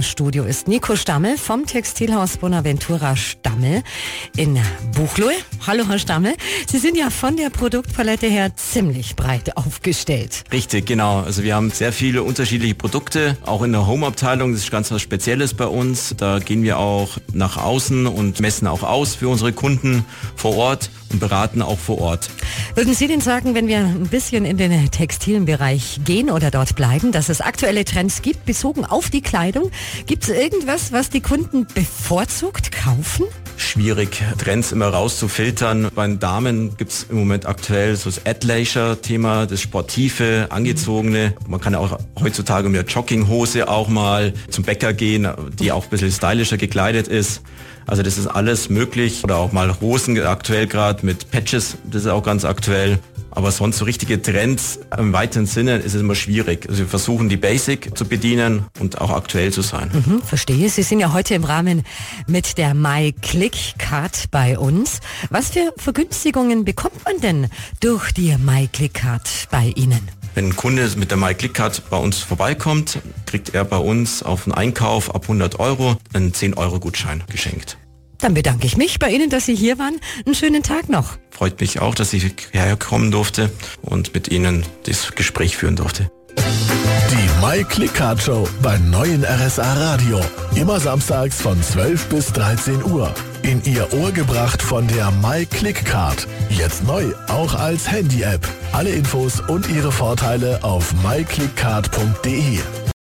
Studio ist Nico Stammel vom Textilhaus Bonaventura Stammel in Buchloe. Hallo Herr Stammel. Sie sind ja von der Produktpalette her ziemlich breit aufgestellt. Richtig, genau. Also wir haben sehr viele unterschiedliche Produkte, auch in der Home-Abteilung. Das ist ganz was Spezielles bei uns. Da gehen wir auch nach außen und messen auch aus für unsere Kunden vor Ort beraten auch vor Ort. Würden Sie denn sagen, wenn wir ein bisschen in den textilen Bereich gehen oder dort bleiben, dass es aktuelle Trends gibt, bezogen auf die Kleidung? Gibt es irgendwas, was die Kunden bevorzugt kaufen? Schwierig, Trends immer rauszufiltern. Bei den Damen gibt es im Moment aktuell so das Ad-Leisure-Thema, das Sportive, Angezogene. Man kann auch heutzutage mit der Jogginghose auch mal zum Bäcker gehen, die auch ein bisschen stylischer gekleidet ist. Also das ist alles möglich. Oder auch mal Hosen aktuell gerade mit Patches, das ist auch ganz aktuell. Aber sonst so richtige Trends im weiteren Sinne ist es immer schwierig. Also wir versuchen die Basic zu bedienen und auch aktuell zu sein. Mhm, verstehe. Sie sind ja heute im Rahmen mit der MyClick-Card bei uns. Was für Vergünstigungen bekommt man denn durch die MyClick-Card bei Ihnen? Wenn ein Kunde mit der MyClick-Card bei uns vorbeikommt, kriegt er bei uns auf einen Einkauf ab 100 Euro einen 10-Euro-Gutschein geschenkt. Dann bedanke ich mich bei Ihnen, dass Sie hier waren. Einen schönen Tag noch. Freut mich auch, dass ich herkommen durfte und mit Ihnen das Gespräch führen durfte. Die My Click Card Show beim neuen RSA Radio. Immer samstags von 12 bis 13 Uhr. In Ihr Ohr gebracht von der My Click Card. Jetzt neu, auch als Handy-App. Alle Infos und ihre Vorteile auf myclickcard.de.